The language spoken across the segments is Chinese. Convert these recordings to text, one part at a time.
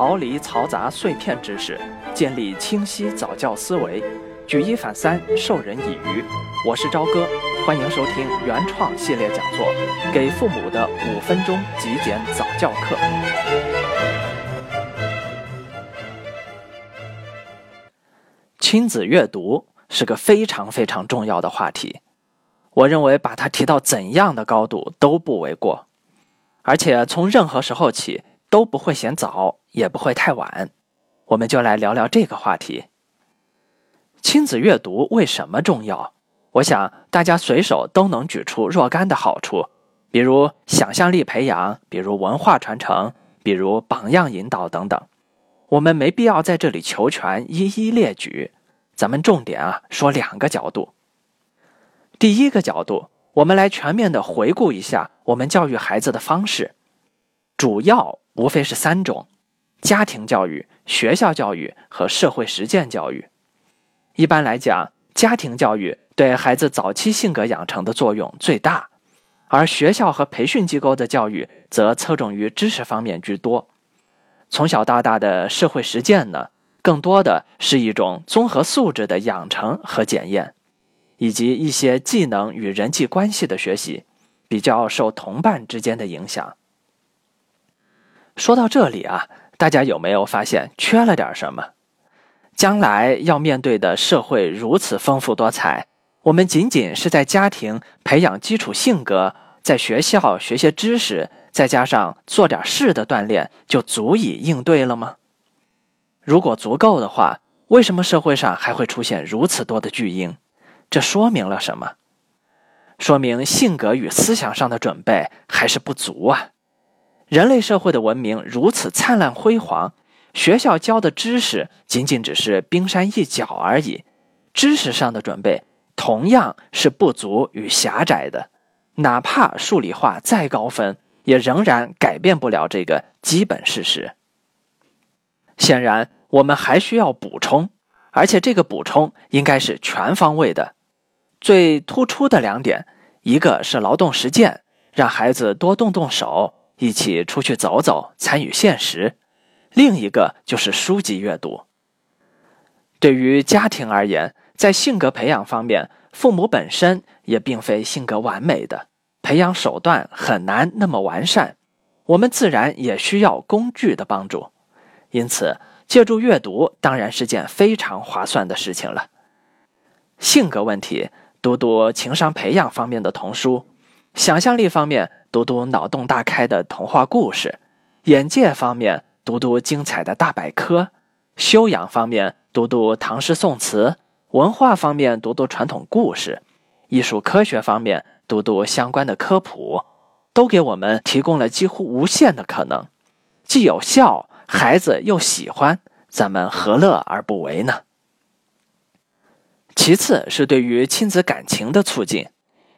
逃离嘈杂碎片知识，建立清晰早教思维，举一反三，授人以渔。我是朝哥，欢迎收听原创系列讲座《给父母的五分钟极简早教课》。亲子阅读是个非常非常重要的话题，我认为把它提到怎样的高度都不为过，而且从任何时候起都不会嫌早，也不会太晚。我们就来聊聊这个话题：亲子阅读为什么重要？我想大家随手都能举出若干的好处，比如想象力培养，比如文化传承，比如榜样引导等等。我们没必要在这里求全，一一列举。咱们重点啊说两个角度。第一个角度，我们来全面的回顾一下我们教育孩子的方式，主要无非是三种：家庭教育、学校教育和社会实践教育。一般来讲，家庭教育对孩子早期性格养成的作用最大，而学校和培训机构的教育则侧重于知识方面居多。从小到大的社会实践呢？更多的是一种综合素质的养成和检验，以及一些技能与人际关系的学习，比较受同伴之间的影响。说到这里啊，大家有没有发现缺了点什么？将来要面对的社会如此丰富多彩，我们仅仅是在家庭培养基础性格，在学校学些知识，再加上做点事的锻炼，就足以应对了吗？如果足够的话，为什么社会上还会出现如此多的巨婴？这说明了什么？说明性格与思想上的准备还是不足啊！人类社会的文明如此灿烂辉煌，学校教的知识仅仅只是冰山一角而已，知识上的准备同样是不足与狭窄的。哪怕数理化再高分，也仍然改变不了这个基本事实。显然。我们还需要补充，而且这个补充应该是全方位的。最突出的两点，一个是劳动实践，让孩子多动动手，一起出去走走，参与现实；另一个就是书籍阅读。对于家庭而言，在性格培养方面，父母本身也并非性格完美的，培养手段很难那么完善，我们自然也需要工具的帮助，因此。借助阅读当然是件非常划算的事情了。性格问题，读读情商培养方面的童书；想象力方面，读读脑洞大开的童话故事；眼界方面，读读精彩的大百科；修养方面，读读唐诗宋词；文化方面，读读传统故事；艺术科学方面，读读相关的科普，都给我们提供了几乎无限的可能，既有效。孩子又喜欢，咱们何乐而不为呢？其次是对于亲子感情的促进，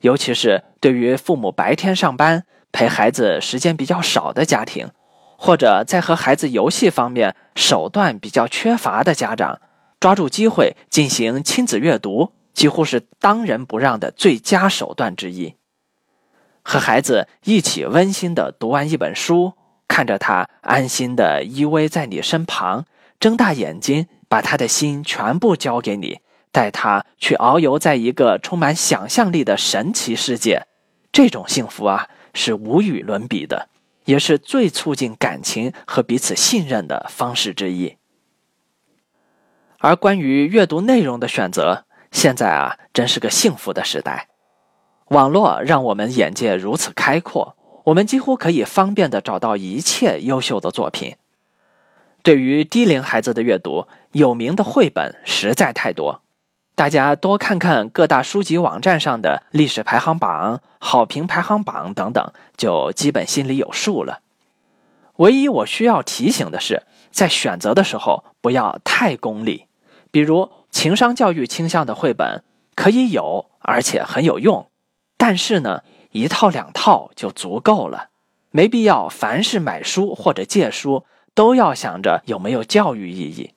尤其是对于父母白天上班陪孩子时间比较少的家庭，或者在和孩子游戏方面手段比较缺乏的家长，抓住机会进行亲子阅读，几乎是当仁不让的最佳手段之一。和孩子一起温馨的读完一本书。看着他安心的依偎在你身旁，睁大眼睛，把他的心全部交给你，带他去遨游在一个充满想象力的神奇世界，这种幸福啊，是无与伦比的，也是最促进感情和彼此信任的方式之一。而关于阅读内容的选择，现在啊，真是个幸福的时代，网络让我们眼界如此开阔。我们几乎可以方便的找到一切优秀的作品。对于低龄孩子的阅读，有名的绘本实在太多，大家多看看各大书籍网站上的历史排行榜、好评排行榜等等，就基本心里有数了。唯一我需要提醒的是，在选择的时候不要太功利，比如情商教育倾向的绘本可以有，而且很有用，但是呢。一套两套就足够了，没必要凡是买书或者借书都要想着有没有教育意义。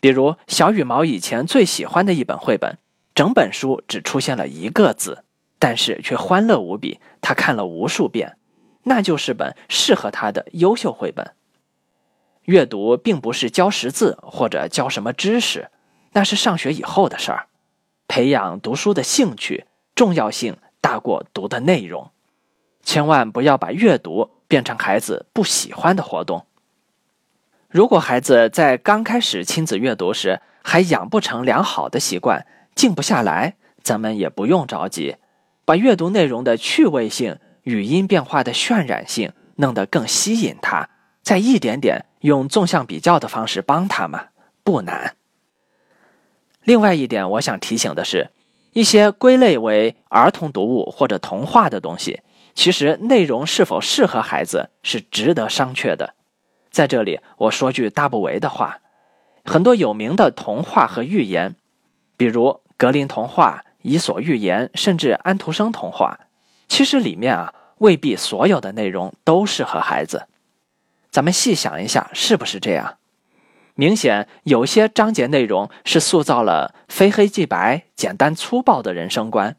比如小羽毛以前最喜欢的一本绘本，整本书只出现了一个字，但是却欢乐无比，他看了无数遍，那就是本适合他的优秀绘本。阅读并不是教识字或者教什么知识，那是上学以后的事儿。培养读书的兴趣，重要性大过读的内容。千万不要把阅读变成孩子不喜欢的活动。如果孩子在刚开始亲子阅读时还养不成良好的习惯，静不下来，咱们也不用着急，把阅读内容的趣味性、语音变化的渲染性弄得更吸引他，再一点点用纵向比较的方式帮他嘛，不难。另外一点，我想提醒的是，一些归类为儿童读物或者童话的东西。其实内容是否适合孩子是值得商榷的。在这里，我说句大不为的话：很多有名的童话和寓言，比如格林童话、伊索寓言，甚至安徒生童话，其实里面啊未必所有的内容都适合孩子。咱们细想一下，是不是这样？明显有些章节内容是塑造了非黑即白、简单粗暴的人生观。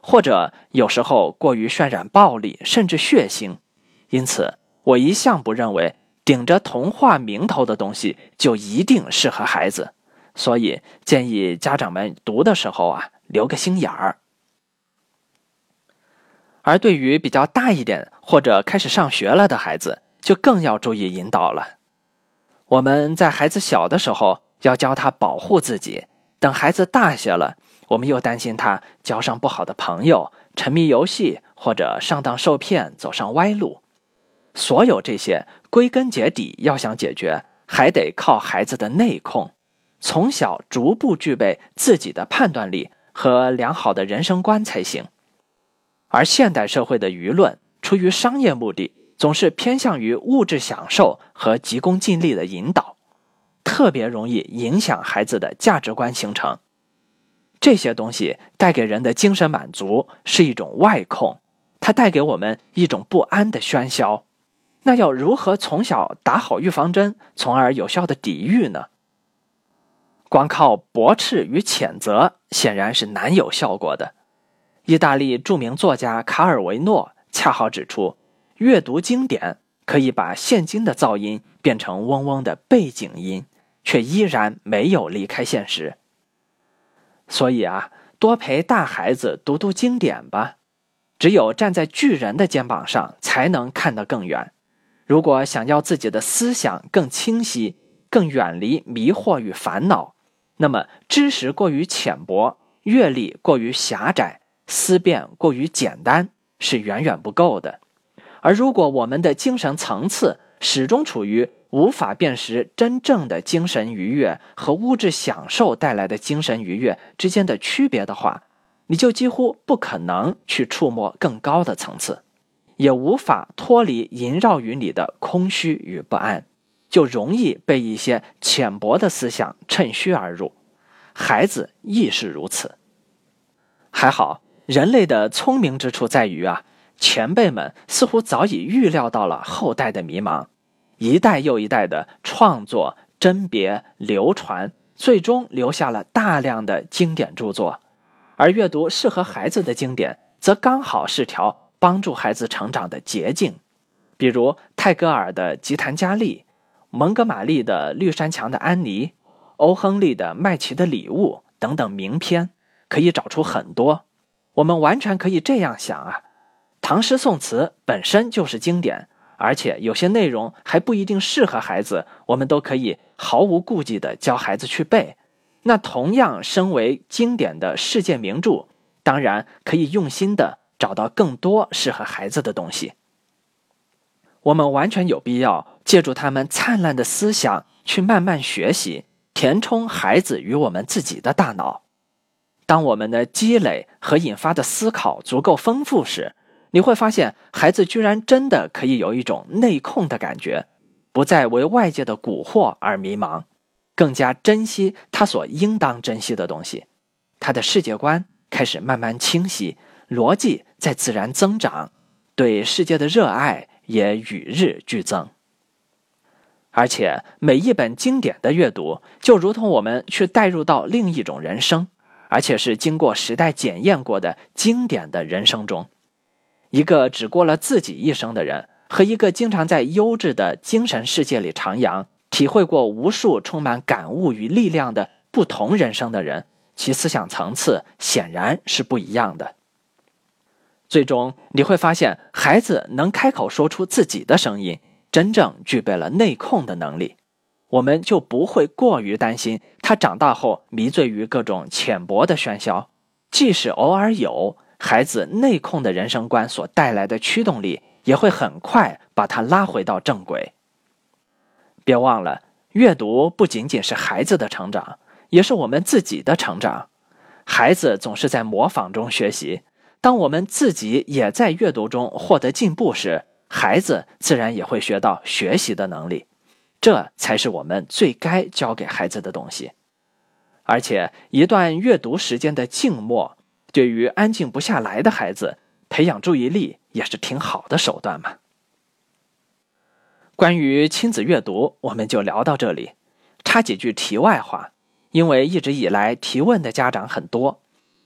或者有时候过于渲染暴力，甚至血腥，因此我一向不认为顶着童话名头的东西就一定适合孩子，所以建议家长们读的时候啊留个心眼儿。而对于比较大一点或者开始上学了的孩子，就更要注意引导了。我们在孩子小的时候要教他保护自己，等孩子大些了。我们又担心他交上不好的朋友，沉迷游戏，或者上当受骗，走上歪路。所有这些，归根结底，要想解决，还得靠孩子的内控，从小逐步具备自己的判断力和良好的人生观才行。而现代社会的舆论，出于商业目的，总是偏向于物质享受和急功近利的引导，特别容易影响孩子的价值观形成。这些东西带给人的精神满足是一种外控，它带给我们一种不安的喧嚣。那要如何从小打好预防针，从而有效的抵御呢？光靠驳斥与谴责显然是难有效果的。意大利著名作家卡尔维诺恰好指出，阅读经典可以把现今的噪音变成嗡嗡的背景音，却依然没有离开现实。所以啊，多陪大孩子读读经典吧。只有站在巨人的肩膀上，才能看得更远。如果想要自己的思想更清晰、更远离迷惑与烦恼，那么知识过于浅薄、阅历过于狭窄、思辨过于简单是远远不够的。而如果我们的精神层次始终处于……无法辨识真正的精神愉悦和物质享受带来的精神愉悦之间的区别的话，你就几乎不可能去触摸更高的层次，也无法脱离萦绕于你的空虚与不安，就容易被一些浅薄的思想趁虚而入。孩子亦是如此。还好，人类的聪明之处在于啊，前辈们似乎早已预料到了后代的迷茫。一代又一代的创作、甄别、流传，最终留下了大量的经典著作。而阅读适合孩子的经典，则刚好是条帮助孩子成长的捷径。比如泰戈尔的《吉檀迦利》，蒙哥马利的《绿山墙的安妮》，欧亨利的《麦琪的礼物》等等名篇，可以找出很多。我们完全可以这样想啊，唐诗宋词本身就是经典。而且有些内容还不一定适合孩子，我们都可以毫无顾忌地教孩子去背。那同样身为经典的世界名著，当然可以用心地找到更多适合孩子的东西。我们完全有必要借助他们灿烂的思想去慢慢学习，填充孩子与我们自己的大脑。当我们的积累和引发的思考足够丰富时，你会发现，孩子居然真的可以有一种内控的感觉，不再为外界的蛊惑而迷茫，更加珍惜他所应当珍惜的东西。他的世界观开始慢慢清晰，逻辑在自然增长，对世界的热爱也与日俱增。而且，每一本经典的阅读，就如同我们去带入到另一种人生，而且是经过时代检验过的经典的人生中。一个只过了自己一生的人，和一个经常在优质的精神世界里徜徉、体会过无数充满感悟与力量的不同人生的人，其思想层次显然是不一样的。最终你会发现，孩子能开口说出自己的声音，真正具备了内控的能力，我们就不会过于担心他长大后迷醉于各种浅薄的喧嚣。即使偶尔有，孩子内控的人生观所带来的驱动力，也会很快把他拉回到正轨。别忘了，阅读不仅仅是孩子的成长，也是我们自己的成长。孩子总是在模仿中学习。当我们自己也在阅读中获得进步时，孩子自然也会学到学习的能力，这才是我们最该教给孩子的东西。而且，一段阅读时间的静默，对于安静不下来的孩子，培养注意力也是挺好的手段嘛。关于亲子阅读，我们就聊到这里。插几句题外话，因为一直以来提问的家长很多，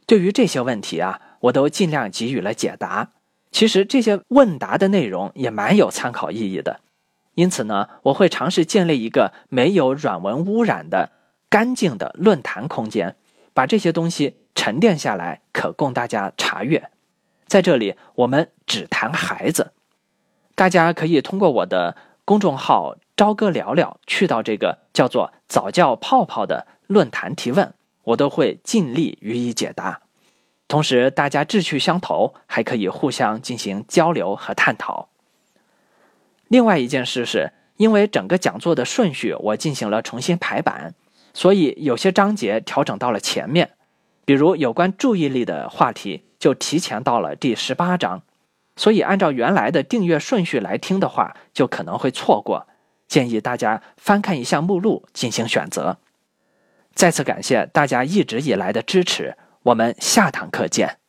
对于这些问题啊。我都尽量给予了解答。其实这些问答的内容也蛮有参考意义的，因此呢，我会尝试建立一个没有软文污染的干净的论坛空间，把这些东西沉淀下来，可供大家查阅。在这里，我们只谈孩子，大家可以通过我的公众号“朝歌聊聊”去到这个叫做“早教泡泡”的论坛提问，我都会尽力予以解答。同时，大家志趣相投，还可以互相进行交流和探讨。另外一件事是，因为整个讲座的顺序我进行了重新排版，所以有些章节调整到了前面，比如有关注意力的话题就提前到了第十八章。所以按照原来的订阅顺序来听的话，就可能会错过。建议大家翻看一下目录进行选择。再次感谢大家一直以来的支持。我们下堂课见。